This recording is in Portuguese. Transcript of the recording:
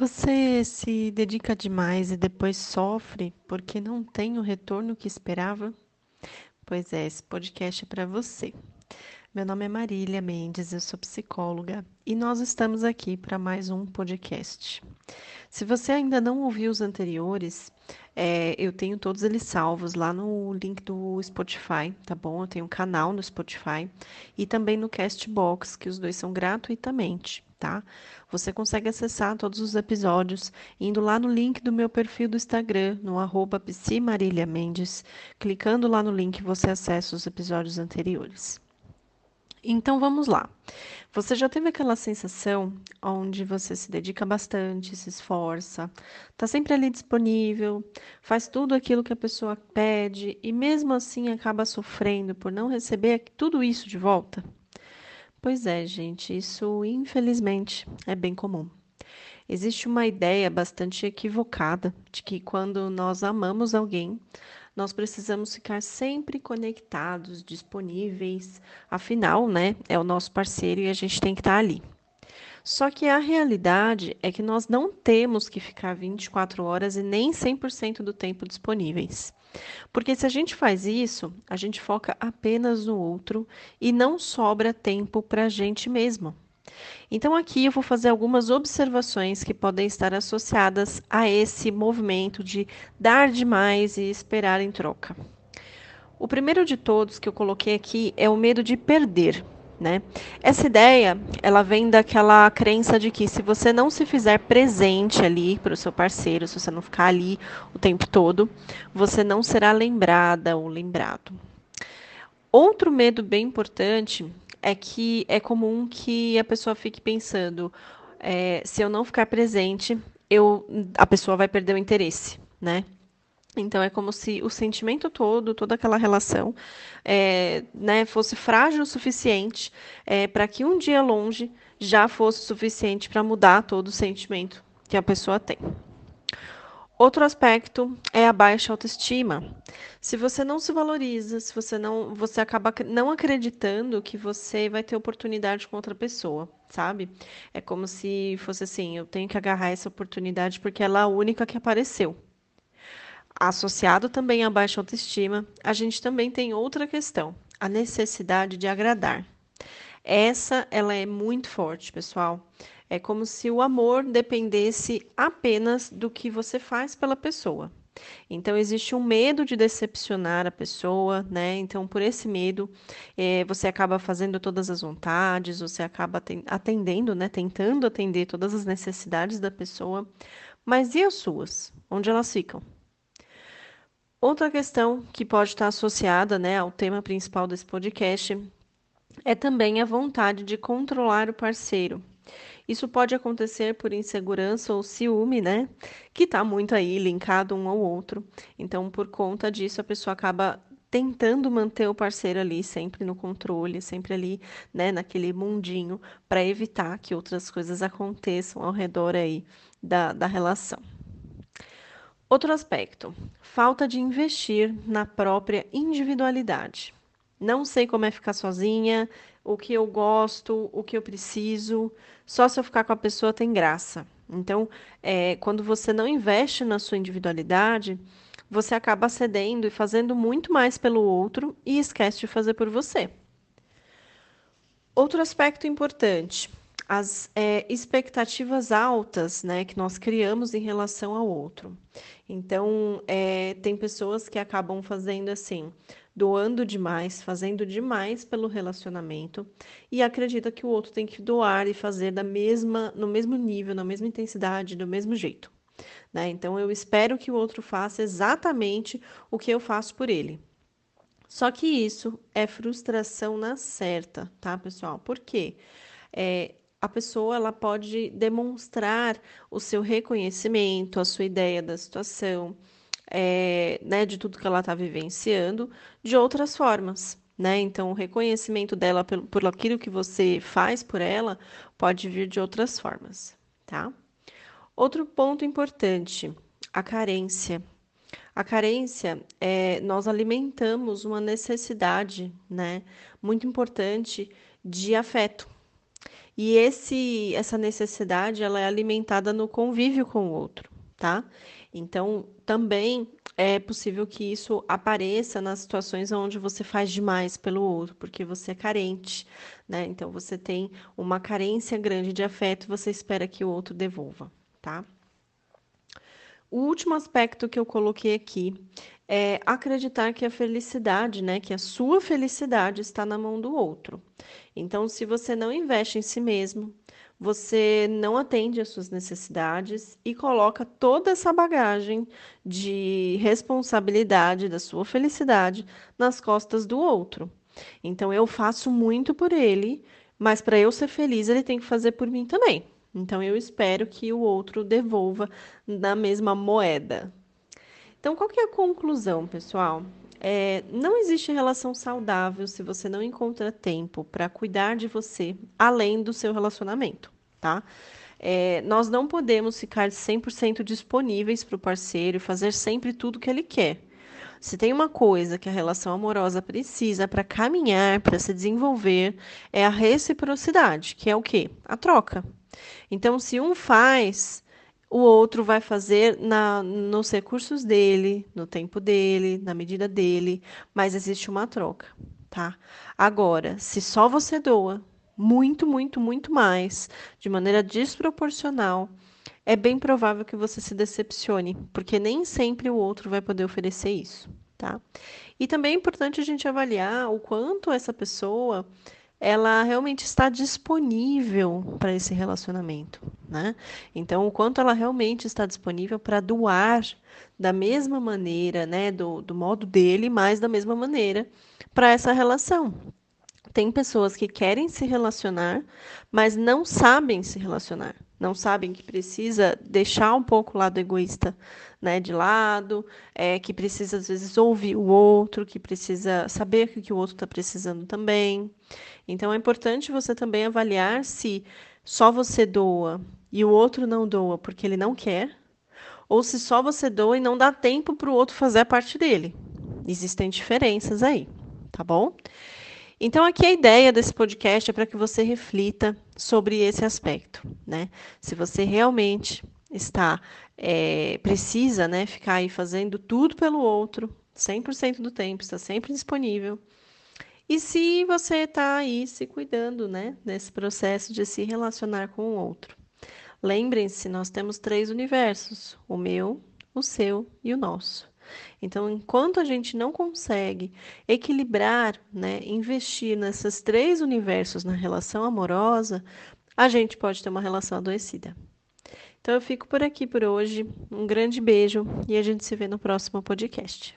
Você se dedica demais e depois sofre porque não tem o retorno que esperava? Pois é, esse podcast é para você. Meu nome é Marília Mendes, eu sou psicóloga e nós estamos aqui para mais um podcast. Se você ainda não ouviu os anteriores, é, eu tenho todos eles salvos lá no link do Spotify, tá bom? Eu tenho um canal no Spotify e também no Castbox, que os dois são gratuitamente tá? Você consegue acessar todos os episódios indo lá no link do meu perfil do Instagram, no arroba Mendes. Clicando lá no link, você acessa os episódios anteriores. Então vamos lá. Você já teve aquela sensação onde você se dedica bastante, se esforça, está sempre ali disponível, faz tudo aquilo que a pessoa pede e mesmo assim acaba sofrendo por não receber tudo isso de volta? Pois é, gente, isso infelizmente é bem comum. Existe uma ideia bastante equivocada de que quando nós amamos alguém, nós precisamos ficar sempre conectados, disponíveis. Afinal, né, é o nosso parceiro e a gente tem que estar ali. Só que a realidade é que nós não temos que ficar 24 horas e nem 100% do tempo disponíveis. Porque se a gente faz isso, a gente foca apenas no outro e não sobra tempo para a gente mesmo. Então, aqui eu vou fazer algumas observações que podem estar associadas a esse movimento de dar demais e esperar em troca. O primeiro de todos que eu coloquei aqui é o medo de perder. Né? Essa ideia, ela vem daquela crença de que se você não se fizer presente ali para o seu parceiro, se você não ficar ali o tempo todo, você não será lembrada ou lembrado. Outro medo bem importante é que é comum que a pessoa fique pensando, é, se eu não ficar presente, eu, a pessoa vai perder o interesse, né? Então é como se o sentimento todo, toda aquela relação, é, né, fosse frágil o suficiente é, para que um dia longe já fosse suficiente para mudar todo o sentimento que a pessoa tem. Outro aspecto é a baixa autoestima. Se você não se valoriza, se você não, você acaba não acreditando que você vai ter oportunidade com outra pessoa, sabe? É como se fosse assim, eu tenho que agarrar essa oportunidade porque ela é a única que apareceu. Associado também à baixa autoestima, a gente também tem outra questão, a necessidade de agradar. Essa ela é muito forte, pessoal. É como se o amor dependesse apenas do que você faz pela pessoa. Então, existe um medo de decepcionar a pessoa, né? Então, por esse medo, é, você acaba fazendo todas as vontades, você acaba atendendo, né? Tentando atender todas as necessidades da pessoa. Mas e as suas? Onde elas ficam? Outra questão que pode estar associada né, ao tema principal desse podcast é também a vontade de controlar o parceiro. Isso pode acontecer por insegurança ou ciúme, né? Que está muito aí linkado um ao outro. Então, por conta disso, a pessoa acaba tentando manter o parceiro ali sempre no controle, sempre ali, né, naquele mundinho, para evitar que outras coisas aconteçam ao redor aí da, da relação. Outro aspecto, falta de investir na própria individualidade. Não sei como é ficar sozinha, o que eu gosto, o que eu preciso, só se eu ficar com a pessoa tem graça. Então, é, quando você não investe na sua individualidade, você acaba cedendo e fazendo muito mais pelo outro e esquece de fazer por você. Outro aspecto importante, as é, expectativas altas né, que nós criamos em relação ao outro. Então, é, tem pessoas que acabam fazendo assim, doando demais, fazendo demais pelo relacionamento e acredita que o outro tem que doar e fazer da mesma, no mesmo nível, na mesma intensidade, do mesmo jeito. Né? Então, eu espero que o outro faça exatamente o que eu faço por ele. Só que isso é frustração na certa, tá, pessoal? Por quê? É, a pessoa ela pode demonstrar o seu reconhecimento, a sua ideia da situação, é, né, de tudo que ela está vivenciando, de outras formas. Né? Então, o reconhecimento dela por, por aquilo que você faz por ela pode vir de outras formas, tá? Outro ponto importante, a carência. A carência, é, nós alimentamos uma necessidade, né, muito importante de afeto. E esse, essa necessidade ela é alimentada no convívio com o outro, tá? Então, também é possível que isso apareça nas situações onde você faz demais pelo outro, porque você é carente, né? Então, você tem uma carência grande de afeto, você espera que o outro devolva, tá? O último aspecto que eu coloquei aqui é acreditar que a felicidade, né, que a sua felicidade está na mão do outro. Então, se você não investe em si mesmo, você não atende às suas necessidades e coloca toda essa bagagem de responsabilidade da sua felicidade nas costas do outro. Então, eu faço muito por ele, mas para eu ser feliz, ele tem que fazer por mim também. Então, eu espero que o outro devolva na mesma moeda, então, qual que é a conclusão, pessoal? É, não existe relação saudável se você não encontra tempo para cuidar de você além do seu relacionamento, tá? É, nós não podemos ficar 100% disponíveis para o parceiro e fazer sempre tudo que ele quer. Se tem uma coisa que a relação amorosa precisa para caminhar, para se desenvolver, é a reciprocidade, que é o quê? A troca. Então, se um faz, o outro vai fazer na, nos recursos dele, no tempo dele, na medida dele, mas existe uma troca, tá? Agora, se só você doa muito, muito, muito mais, de maneira desproporcional, é bem provável que você se decepcione, porque nem sempre o outro vai poder oferecer isso, tá? E também é importante a gente avaliar o quanto essa pessoa ela realmente está disponível para esse relacionamento, né? Então, o quanto ela realmente está disponível para doar da mesma maneira, né, do, do modo dele, mas da mesma maneira para essa relação. Tem pessoas que querem se relacionar, mas não sabem se relacionar. Não sabem que precisa deixar um pouco o lado egoísta né, de lado, é, que precisa, às vezes, ouvir o outro, que precisa saber o que o outro está precisando também. Então, é importante você também avaliar se só você doa e o outro não doa porque ele não quer, ou se só você doa e não dá tempo para o outro fazer a parte dele. Existem diferenças aí, tá bom? Então, aqui a ideia desse podcast é para que você reflita sobre esse aspecto, né? Se você realmente está, é, precisa, né, ficar aí fazendo tudo pelo outro, 100% do tempo, está sempre disponível. E se você está aí se cuidando, né, nesse processo de se relacionar com o outro. Lembrem-se, nós temos três universos: o meu, o seu e o nosso. Então, enquanto a gente não consegue equilibrar, né, investir nesses três universos na relação amorosa, a gente pode ter uma relação adoecida. Então, eu fico por aqui por hoje. Um grande beijo e a gente se vê no próximo podcast.